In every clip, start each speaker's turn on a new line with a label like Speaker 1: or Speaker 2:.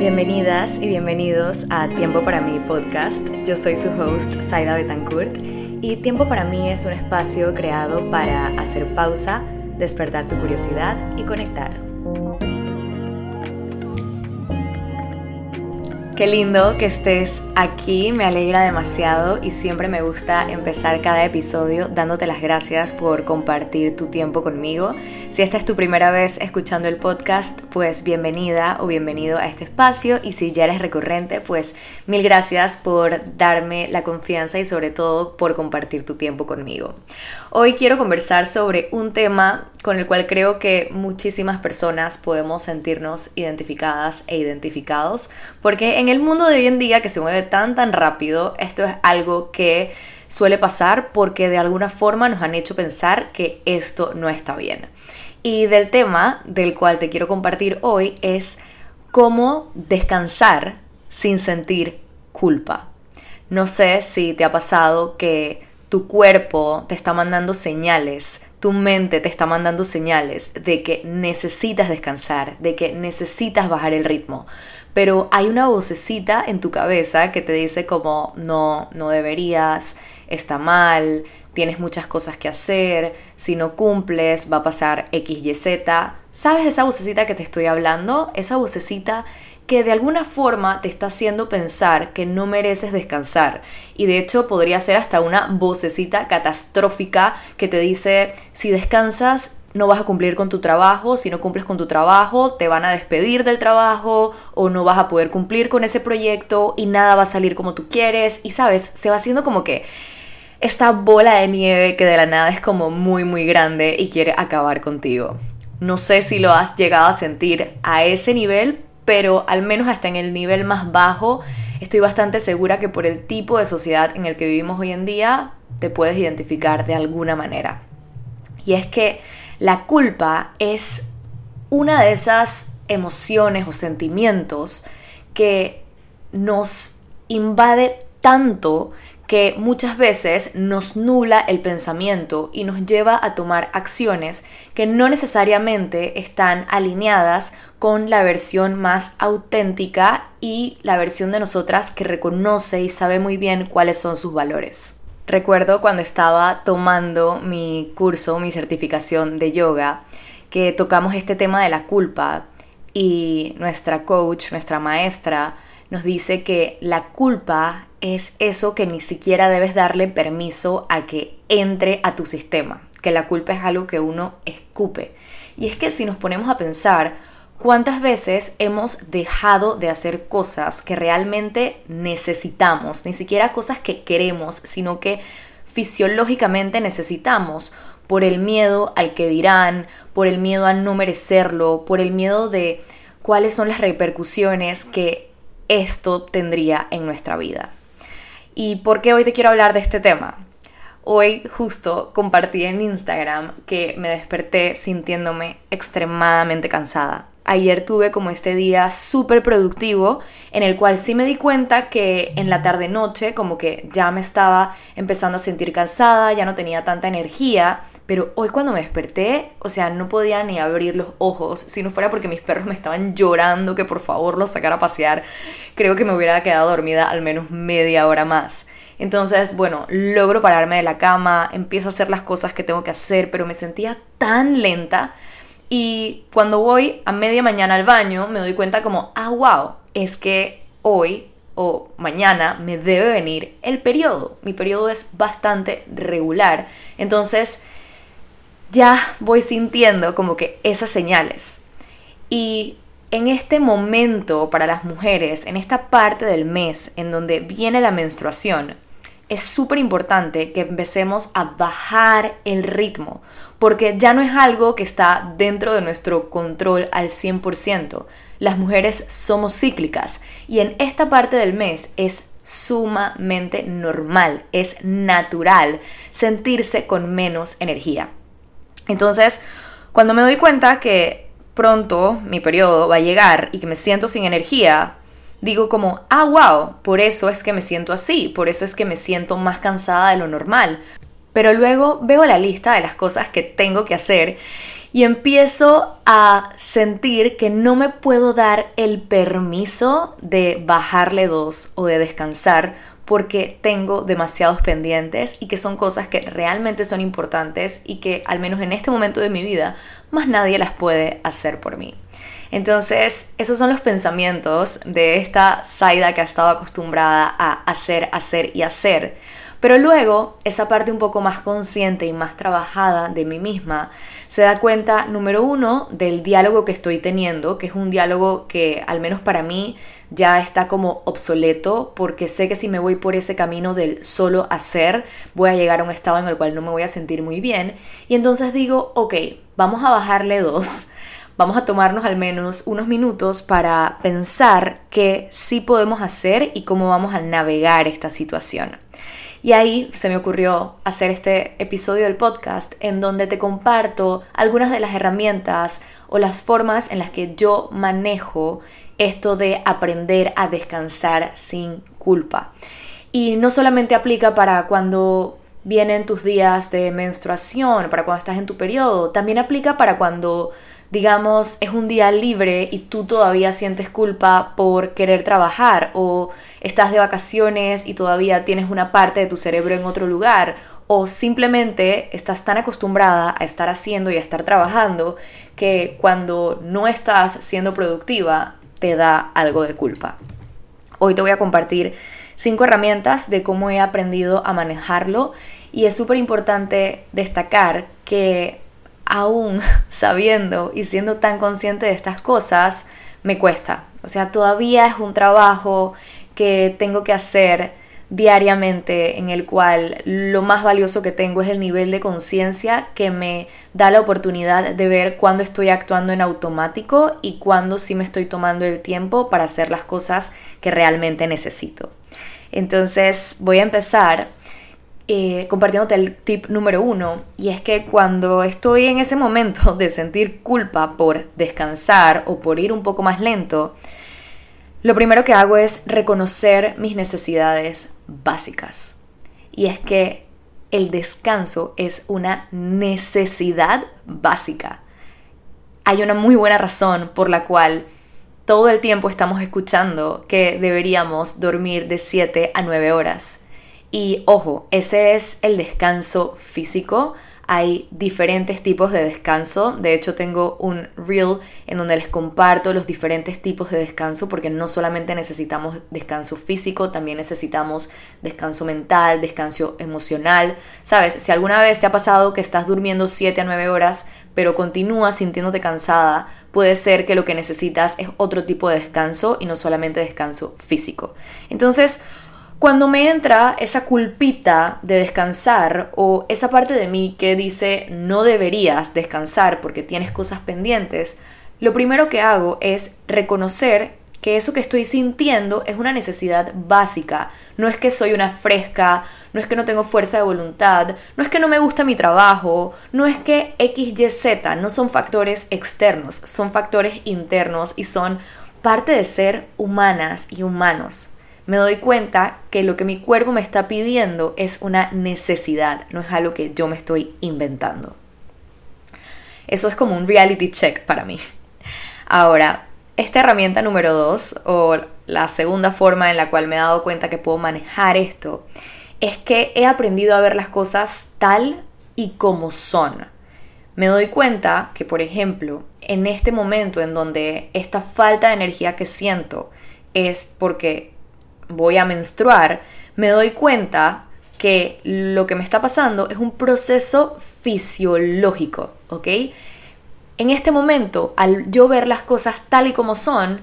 Speaker 1: Bienvenidas y bienvenidos a Tiempo para mí podcast. Yo soy su host, Saida Betancourt, y Tiempo para mí es un espacio creado para hacer pausa, despertar tu curiosidad y conectar. Qué lindo que estés aquí, me alegra demasiado y siempre me gusta empezar cada episodio dándote las gracias por compartir tu tiempo conmigo. Si esta es tu primera vez escuchando el podcast, pues bienvenida o bienvenido a este espacio y si ya eres recurrente, pues mil gracias por darme la confianza y sobre todo por compartir tu tiempo conmigo. Hoy quiero conversar sobre un tema con el cual creo que muchísimas personas podemos sentirnos identificadas e identificados, porque en el mundo de hoy en día que se mueve tan tan rápido, esto es algo que suele pasar porque de alguna forma nos han hecho pensar que esto no está bien. Y del tema del cual te quiero compartir hoy es cómo descansar sin sentir culpa. No sé si te ha pasado que tu cuerpo te está mandando señales, tu mente te está mandando señales de que necesitas descansar, de que necesitas bajar el ritmo. Pero hay una vocecita en tu cabeza que te dice como no, no deberías, está mal, tienes muchas cosas que hacer, si no cumples va a pasar X, Y, Z. ¿Sabes esa vocecita que te estoy hablando? Esa vocecita que de alguna forma te está haciendo pensar que no mereces descansar. Y de hecho podría ser hasta una vocecita catastrófica que te dice, si descansas no vas a cumplir con tu trabajo, si no cumples con tu trabajo te van a despedir del trabajo o no vas a poder cumplir con ese proyecto y nada va a salir como tú quieres. Y sabes, se va haciendo como que esta bola de nieve que de la nada es como muy muy grande y quiere acabar contigo. No sé si lo has llegado a sentir a ese nivel, pero al menos hasta en el nivel más bajo estoy bastante segura que por el tipo de sociedad en el que vivimos hoy en día te puedes identificar de alguna manera. Y es que la culpa es una de esas emociones o sentimientos que nos invade tanto que muchas veces nos nubla el pensamiento y nos lleva a tomar acciones que no necesariamente están alineadas con la versión más auténtica y la versión de nosotras que reconoce y sabe muy bien cuáles son sus valores. Recuerdo cuando estaba tomando mi curso, mi certificación de yoga, que tocamos este tema de la culpa y nuestra coach, nuestra maestra, nos dice que la culpa es eso que ni siquiera debes darle permiso a que entre a tu sistema, que la culpa es algo que uno escupe. Y es que si nos ponemos a pensar, ¿cuántas veces hemos dejado de hacer cosas que realmente necesitamos? Ni siquiera cosas que queremos, sino que fisiológicamente necesitamos por el miedo al que dirán, por el miedo a no merecerlo, por el miedo de cuáles son las repercusiones que esto tendría en nuestra vida. ¿Y por qué hoy te quiero hablar de este tema? Hoy justo compartí en Instagram que me desperté sintiéndome extremadamente cansada. Ayer tuve como este día súper productivo en el cual sí me di cuenta que en la tarde noche como que ya me estaba empezando a sentir cansada, ya no tenía tanta energía pero hoy cuando me desperté, o sea, no podía ni abrir los ojos, si no fuera porque mis perros me estaban llorando que por favor los sacara a pasear, creo que me hubiera quedado dormida al menos media hora más. Entonces, bueno, logro pararme de la cama, empiezo a hacer las cosas que tengo que hacer, pero me sentía tan lenta. Y cuando voy a media mañana al baño, me doy cuenta como, ah, wow, es que hoy o mañana me debe venir el periodo. Mi periodo es bastante regular. Entonces, ya voy sintiendo como que esas señales. Y en este momento para las mujeres, en esta parte del mes en donde viene la menstruación, es súper importante que empecemos a bajar el ritmo, porque ya no es algo que está dentro de nuestro control al 100%. Las mujeres somos cíclicas y en esta parte del mes es sumamente normal, es natural sentirse con menos energía. Entonces, cuando me doy cuenta que pronto mi periodo va a llegar y que me siento sin energía, digo como, ah, wow, por eso es que me siento así, por eso es que me siento más cansada de lo normal. Pero luego veo la lista de las cosas que tengo que hacer y empiezo a sentir que no me puedo dar el permiso de bajarle dos o de descansar porque tengo demasiados pendientes y que son cosas que realmente son importantes y que al menos en este momento de mi vida más nadie las puede hacer por mí. Entonces, esos son los pensamientos de esta Saida que ha estado acostumbrada a hacer, hacer y hacer. Pero luego, esa parte un poco más consciente y más trabajada de mí misma se da cuenta, número uno, del diálogo que estoy teniendo, que es un diálogo que, al menos para mí, ya está como obsoleto, porque sé que si me voy por ese camino del solo hacer, voy a llegar a un estado en el cual no me voy a sentir muy bien. Y entonces digo, ok, vamos a bajarle dos vamos a tomarnos al menos unos minutos para pensar qué sí podemos hacer y cómo vamos a navegar esta situación. Y ahí se me ocurrió hacer este episodio del podcast en donde te comparto algunas de las herramientas o las formas en las que yo manejo esto de aprender a descansar sin culpa. Y no solamente aplica para cuando vienen tus días de menstruación, para cuando estás en tu periodo, también aplica para cuando digamos, es un día libre y tú todavía sientes culpa por querer trabajar o estás de vacaciones y todavía tienes una parte de tu cerebro en otro lugar o simplemente estás tan acostumbrada a estar haciendo y a estar trabajando que cuando no estás siendo productiva te da algo de culpa. Hoy te voy a compartir cinco herramientas de cómo he aprendido a manejarlo y es súper importante destacar que aún sabiendo y siendo tan consciente de estas cosas, me cuesta. O sea, todavía es un trabajo que tengo que hacer diariamente en el cual lo más valioso que tengo es el nivel de conciencia que me da la oportunidad de ver cuándo estoy actuando en automático y cuándo sí me estoy tomando el tiempo para hacer las cosas que realmente necesito. Entonces voy a empezar eh, compartiéndote el tip número uno, y es que cuando estoy en ese momento de sentir culpa por descansar o por ir un poco más lento, lo primero que hago es reconocer mis necesidades básicas. Y es que el descanso es una necesidad básica. Hay una muy buena razón por la cual todo el tiempo estamos escuchando que deberíamos dormir de 7 a 9 horas. Y ojo, ese es el descanso físico. Hay diferentes tipos de descanso. De hecho, tengo un reel en donde les comparto los diferentes tipos de descanso porque no solamente necesitamos descanso físico, también necesitamos descanso mental, descanso emocional. Sabes, si alguna vez te ha pasado que estás durmiendo 7 a 9 horas, pero continúas sintiéndote cansada, puede ser que lo que necesitas es otro tipo de descanso y no solamente descanso físico. Entonces, cuando me entra esa culpita de descansar o esa parte de mí que dice no deberías descansar porque tienes cosas pendientes, lo primero que hago es reconocer que eso que estoy sintiendo es una necesidad básica. No es que soy una fresca, no es que no tengo fuerza de voluntad, no es que no me gusta mi trabajo, no es que X, Y, Z no son factores externos, son factores internos y son parte de ser humanas y humanos me doy cuenta que lo que mi cuerpo me está pidiendo es una necesidad, no es algo que yo me estoy inventando. Eso es como un reality check para mí. Ahora, esta herramienta número dos, o la segunda forma en la cual me he dado cuenta que puedo manejar esto, es que he aprendido a ver las cosas tal y como son. Me doy cuenta que, por ejemplo, en este momento en donde esta falta de energía que siento es porque voy a menstruar, me doy cuenta que lo que me está pasando es un proceso fisiológico, ¿ok? En este momento, al yo ver las cosas tal y como son,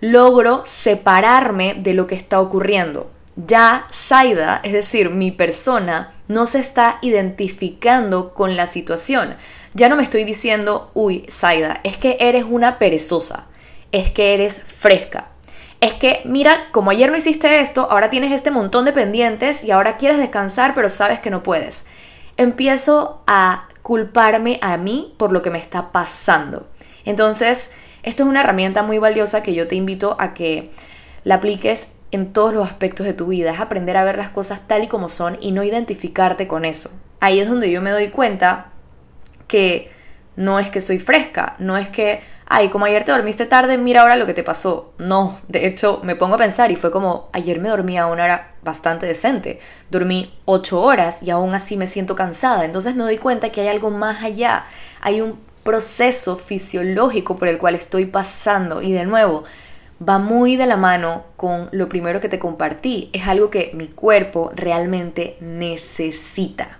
Speaker 1: logro separarme de lo que está ocurriendo. Ya Saida, es decir, mi persona, no se está identificando con la situación. Ya no me estoy diciendo, uy, Saida, es que eres una perezosa, es que eres fresca, es que, mira, como ayer no hiciste esto, ahora tienes este montón de pendientes y ahora quieres descansar, pero sabes que no puedes. Empiezo a culparme a mí por lo que me está pasando. Entonces, esto es una herramienta muy valiosa que yo te invito a que la apliques en todos los aspectos de tu vida. Es aprender a ver las cosas tal y como son y no identificarte con eso. Ahí es donde yo me doy cuenta que no es que soy fresca, no es que, ay, como ayer te dormiste tarde, mira ahora lo que te pasó. No, de hecho me pongo a pensar y fue como, ayer me dormí a una hora bastante decente, dormí ocho horas y aún así me siento cansada, entonces me doy cuenta que hay algo más allá, hay un proceso fisiológico por el cual estoy pasando y de nuevo, va muy de la mano con lo primero que te compartí. Es algo que mi cuerpo realmente necesita.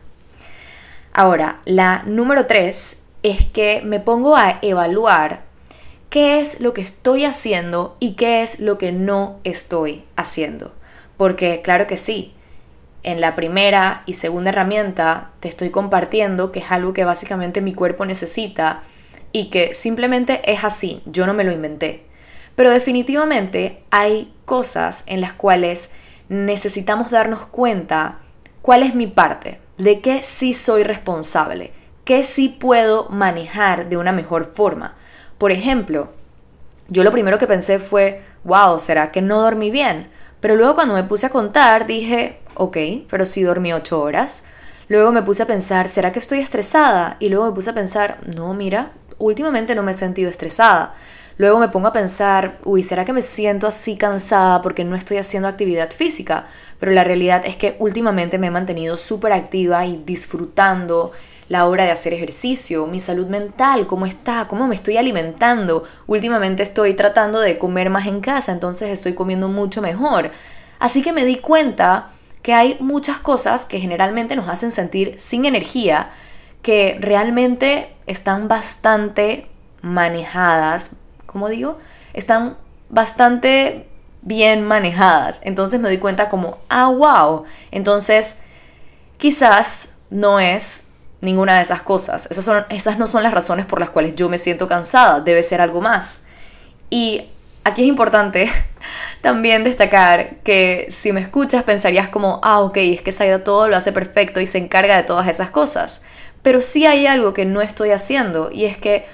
Speaker 1: Ahora, la número tres es que me pongo a evaluar qué es lo que estoy haciendo y qué es lo que no estoy haciendo. Porque claro que sí, en la primera y segunda herramienta te estoy compartiendo que es algo que básicamente mi cuerpo necesita y que simplemente es así, yo no me lo inventé. Pero definitivamente hay cosas en las cuales necesitamos darnos cuenta cuál es mi parte, de qué sí soy responsable, qué sí puedo manejar de una mejor forma. Por ejemplo, yo lo primero que pensé fue, wow, ¿será que no dormí bien? Pero luego cuando me puse a contar dije, ok, pero sí dormí ocho horas. Luego me puse a pensar, ¿será que estoy estresada? Y luego me puse a pensar, no, mira, últimamente no me he sentido estresada. Luego me pongo a pensar, uy, ¿será que me siento así cansada porque no estoy haciendo actividad física? Pero la realidad es que últimamente me he mantenido súper activa y disfrutando la hora de hacer ejercicio, mi salud mental, cómo está, cómo me estoy alimentando. Últimamente estoy tratando de comer más en casa, entonces estoy comiendo mucho mejor. Así que me di cuenta que hay muchas cosas que generalmente nos hacen sentir sin energía, que realmente están bastante manejadas como digo, están bastante bien manejadas. Entonces me doy cuenta como, ah, wow. Entonces, quizás no es ninguna de esas cosas. Esas, son, esas no son las razones por las cuales yo me siento cansada. Debe ser algo más. Y aquí es importante también destacar que si me escuchas pensarías como, ah, ok, es que Saida todo lo hace perfecto y se encarga de todas esas cosas. Pero sí hay algo que no estoy haciendo y es que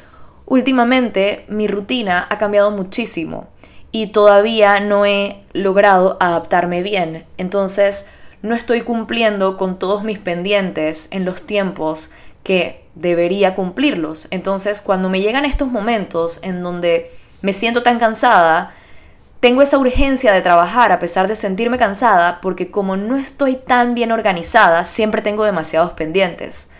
Speaker 1: Últimamente mi rutina ha cambiado muchísimo y todavía no he logrado adaptarme bien. Entonces no estoy cumpliendo con todos mis pendientes en los tiempos que debería cumplirlos. Entonces cuando me llegan estos momentos en donde me siento tan cansada, tengo esa urgencia de trabajar a pesar de sentirme cansada porque como no estoy tan bien organizada, siempre tengo demasiados pendientes.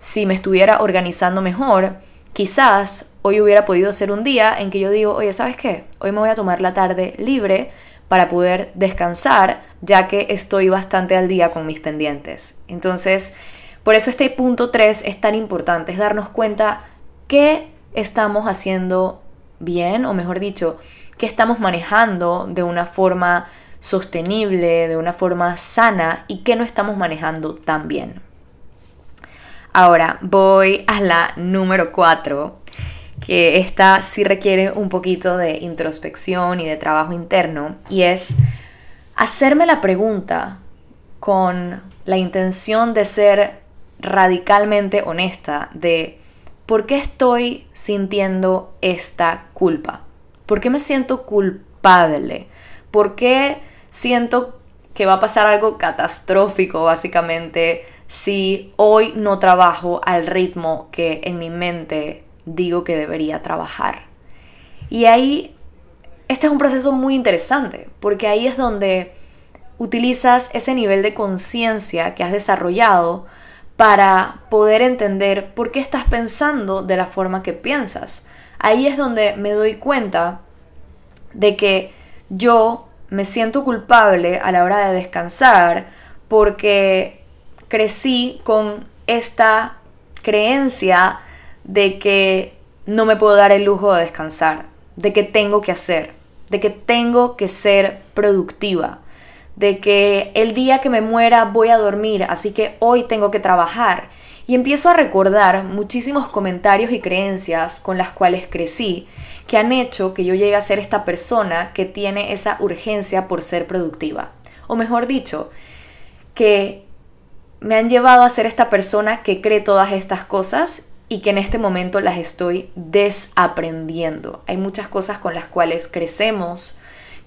Speaker 1: Si me estuviera organizando mejor, quizás hoy hubiera podido ser un día en que yo digo, oye, ¿sabes qué? Hoy me voy a tomar la tarde libre para poder descansar, ya que estoy bastante al día con mis pendientes. Entonces, por eso este punto 3 es tan importante, es darnos cuenta qué estamos haciendo bien, o mejor dicho, qué estamos manejando de una forma sostenible, de una forma sana y qué no estamos manejando tan bien. Ahora voy a la número 4, que esta sí requiere un poquito de introspección y de trabajo interno, y es hacerme la pregunta con la intención de ser radicalmente honesta de por qué estoy sintiendo esta culpa, por qué me siento culpable, por qué siento que va a pasar algo catastrófico básicamente si hoy no trabajo al ritmo que en mi mente digo que debería trabajar. Y ahí, este es un proceso muy interesante, porque ahí es donde utilizas ese nivel de conciencia que has desarrollado para poder entender por qué estás pensando de la forma que piensas. Ahí es donde me doy cuenta de que yo me siento culpable a la hora de descansar porque crecí con esta creencia de que no me puedo dar el lujo de descansar, de que tengo que hacer, de que tengo que ser productiva, de que el día que me muera voy a dormir, así que hoy tengo que trabajar. Y empiezo a recordar muchísimos comentarios y creencias con las cuales crecí, que han hecho que yo llegue a ser esta persona que tiene esa urgencia por ser productiva. O mejor dicho, que me han llevado a ser esta persona que cree todas estas cosas y que en este momento las estoy desaprendiendo. Hay muchas cosas con las cuales crecemos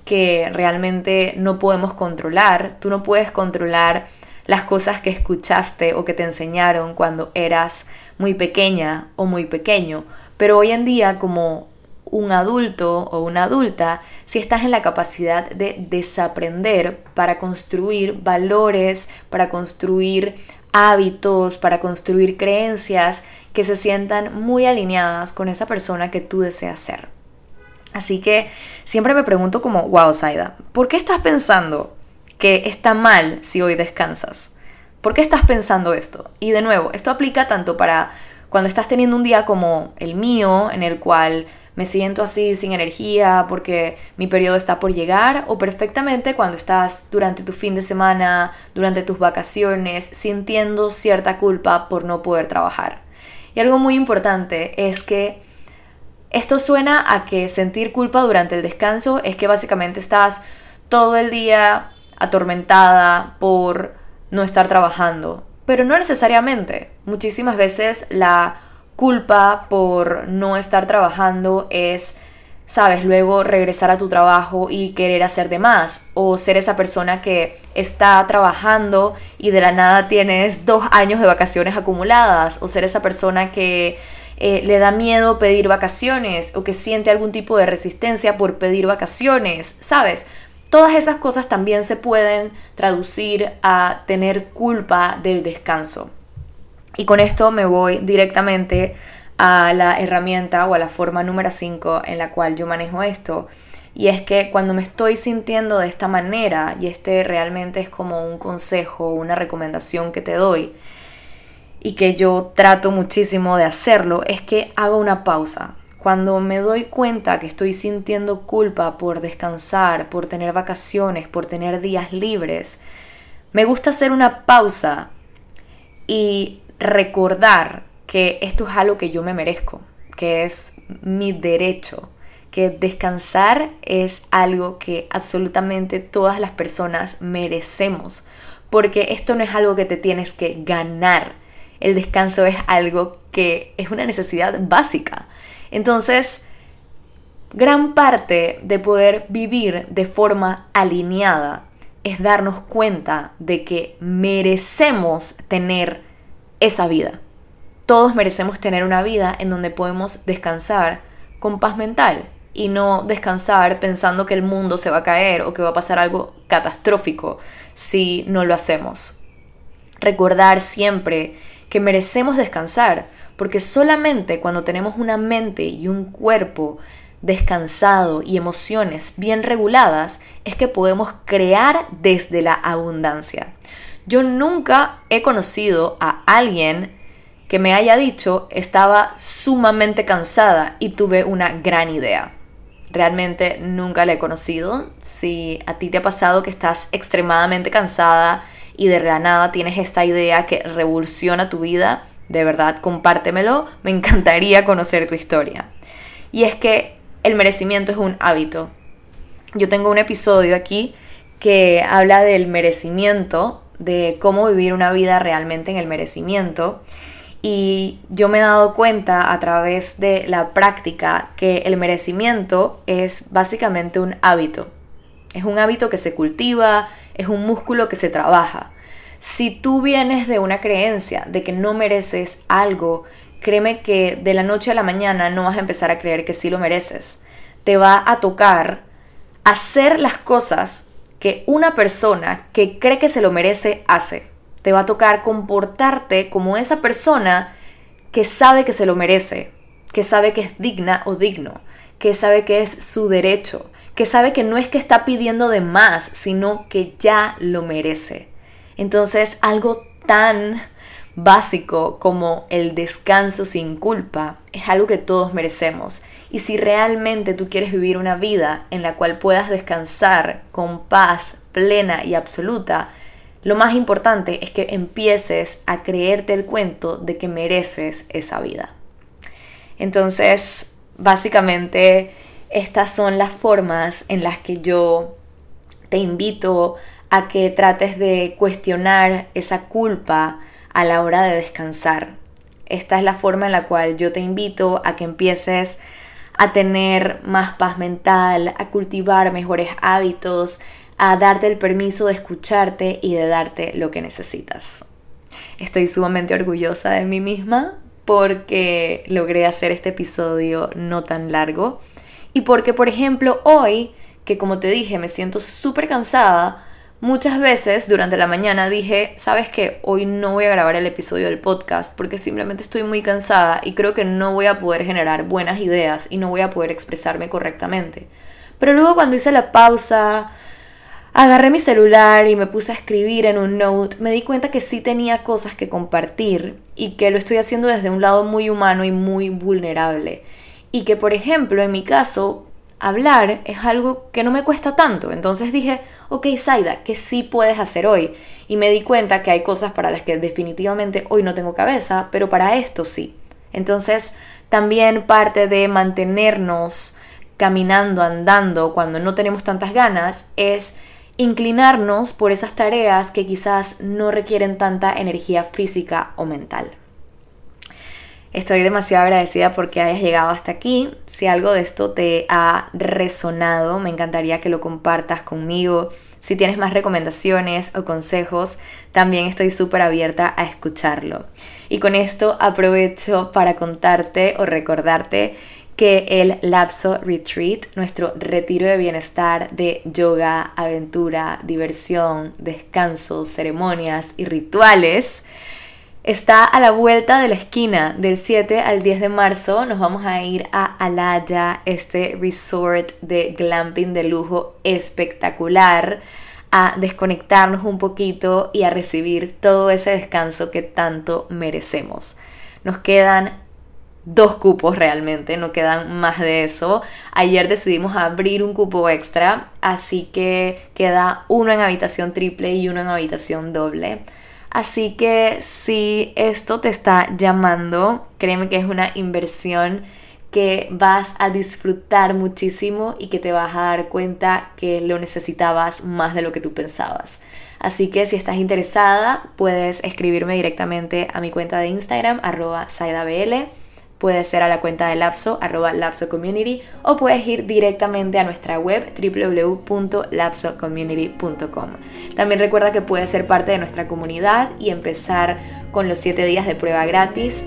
Speaker 1: que realmente no podemos controlar. Tú no puedes controlar las cosas que escuchaste o que te enseñaron cuando eras muy pequeña o muy pequeño, pero hoy en día como un adulto o una adulta, si estás en la capacidad de desaprender para construir valores, para construir hábitos, para construir creencias que se sientan muy alineadas con esa persona que tú deseas ser. Así que siempre me pregunto como, wow, Saida, ¿por qué estás pensando que está mal si hoy descansas? ¿Por qué estás pensando esto? Y de nuevo, esto aplica tanto para cuando estás teniendo un día como el mío, en el cual me siento así sin energía porque mi periodo está por llegar, o perfectamente cuando estás durante tu fin de semana, durante tus vacaciones, sintiendo cierta culpa por no poder trabajar. Y algo muy importante es que esto suena a que sentir culpa durante el descanso es que básicamente estás todo el día atormentada por no estar trabajando. Pero no necesariamente. Muchísimas veces la culpa por no estar trabajando es, sabes, luego regresar a tu trabajo y querer hacer de más. O ser esa persona que está trabajando y de la nada tienes dos años de vacaciones acumuladas. O ser esa persona que eh, le da miedo pedir vacaciones o que siente algún tipo de resistencia por pedir vacaciones, ¿sabes? Todas esas cosas también se pueden traducir a tener culpa del descanso. Y con esto me voy directamente a la herramienta o a la forma número 5 en la cual yo manejo esto. Y es que cuando me estoy sintiendo de esta manera, y este realmente es como un consejo, una recomendación que te doy, y que yo trato muchísimo de hacerlo, es que hago una pausa. Cuando me doy cuenta que estoy sintiendo culpa por descansar, por tener vacaciones, por tener días libres, me gusta hacer una pausa y recordar que esto es algo que yo me merezco, que es mi derecho, que descansar es algo que absolutamente todas las personas merecemos, porque esto no es algo que te tienes que ganar, el descanso es algo que es una necesidad básica. Entonces, gran parte de poder vivir de forma alineada es darnos cuenta de que merecemos tener esa vida. Todos merecemos tener una vida en donde podemos descansar con paz mental y no descansar pensando que el mundo se va a caer o que va a pasar algo catastrófico si no lo hacemos. Recordar siempre que merecemos descansar, porque solamente cuando tenemos una mente y un cuerpo descansado y emociones bien reguladas es que podemos crear desde la abundancia. Yo nunca he conocido a alguien que me haya dicho estaba sumamente cansada y tuve una gran idea. Realmente nunca la he conocido. Si a ti te ha pasado que estás extremadamente cansada y de la nada tienes esta idea que revoluciona tu vida, de verdad compártemelo, me encantaría conocer tu historia. Y es que el merecimiento es un hábito. Yo tengo un episodio aquí que habla del merecimiento de cómo vivir una vida realmente en el merecimiento. Y yo me he dado cuenta a través de la práctica que el merecimiento es básicamente un hábito. Es un hábito que se cultiva, es un músculo que se trabaja. Si tú vienes de una creencia de que no mereces algo, créeme que de la noche a la mañana no vas a empezar a creer que sí lo mereces. Te va a tocar hacer las cosas que una persona que cree que se lo merece hace. Te va a tocar comportarte como esa persona que sabe que se lo merece, que sabe que es digna o digno, que sabe que es su derecho, que sabe que no es que está pidiendo de más, sino que ya lo merece. Entonces, algo tan básico como el descanso sin culpa es algo que todos merecemos. Y si realmente tú quieres vivir una vida en la cual puedas descansar con paz plena y absoluta, lo más importante es que empieces a creerte el cuento de que mereces esa vida. Entonces, básicamente, estas son las formas en las que yo te invito a que trates de cuestionar esa culpa a la hora de descansar. Esta es la forma en la cual yo te invito a que empieces a tener más paz mental, a cultivar mejores hábitos, a darte el permiso de escucharte y de darte lo que necesitas. Estoy sumamente orgullosa de mí misma porque logré hacer este episodio no tan largo y porque, por ejemplo, hoy, que como te dije, me siento súper cansada, muchas veces durante la mañana dije, sabes que hoy no voy a grabar el episodio del podcast porque simplemente estoy muy cansada y creo que no voy a poder generar buenas ideas y no voy a poder expresarme correctamente. Pero luego cuando hice la pausa, Agarré mi celular y me puse a escribir en un note, me di cuenta que sí tenía cosas que compartir y que lo estoy haciendo desde un lado muy humano y muy vulnerable. Y que, por ejemplo, en mi caso, hablar es algo que no me cuesta tanto. Entonces dije, ok, Saida, ¿qué sí puedes hacer hoy? Y me di cuenta que hay cosas para las que definitivamente hoy no tengo cabeza, pero para esto sí. Entonces, también parte de mantenernos caminando, andando, cuando no tenemos tantas ganas, es inclinarnos por esas tareas que quizás no requieren tanta energía física o mental. Estoy demasiado agradecida porque hayas llegado hasta aquí. Si algo de esto te ha resonado, me encantaría que lo compartas conmigo. Si tienes más recomendaciones o consejos, también estoy súper abierta a escucharlo. Y con esto aprovecho para contarte o recordarte que el Lapso Retreat, nuestro retiro de bienestar de yoga, aventura, diversión, descansos, ceremonias y rituales, está a la vuelta de la esquina. Del 7 al 10 de marzo nos vamos a ir a Alaya, este resort de glamping de lujo espectacular, a desconectarnos un poquito y a recibir todo ese descanso que tanto merecemos. Nos quedan dos cupos realmente, no quedan más de eso. Ayer decidimos abrir un cupo extra, así que queda uno en habitación triple y uno en habitación doble. Así que si esto te está llamando, créeme que es una inversión que vas a disfrutar muchísimo y que te vas a dar cuenta que lo necesitabas más de lo que tú pensabas. Así que si estás interesada, puedes escribirme directamente a mi cuenta de Instagram, arroba saidabl Puede ser a la cuenta de Lapso, arroba Lapso Community, o puedes ir directamente a nuestra web www.lapsocommunity.com. También recuerda que puedes ser parte de nuestra comunidad y empezar con los 7 días de prueba gratis.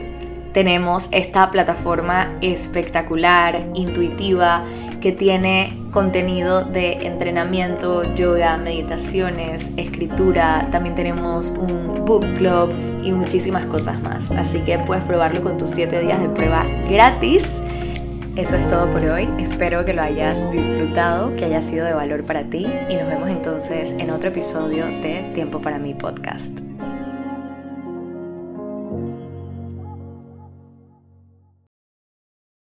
Speaker 1: Tenemos esta plataforma espectacular, intuitiva, que tiene contenido de entrenamiento, yoga, meditaciones, escritura. También tenemos un book club y muchísimas cosas más. Así que puedes probarlo con tus 7 días de prueba gratis. Eso es todo por hoy. Espero que lo hayas disfrutado, que haya sido de valor para ti y nos vemos entonces en otro episodio de Tiempo para mi podcast.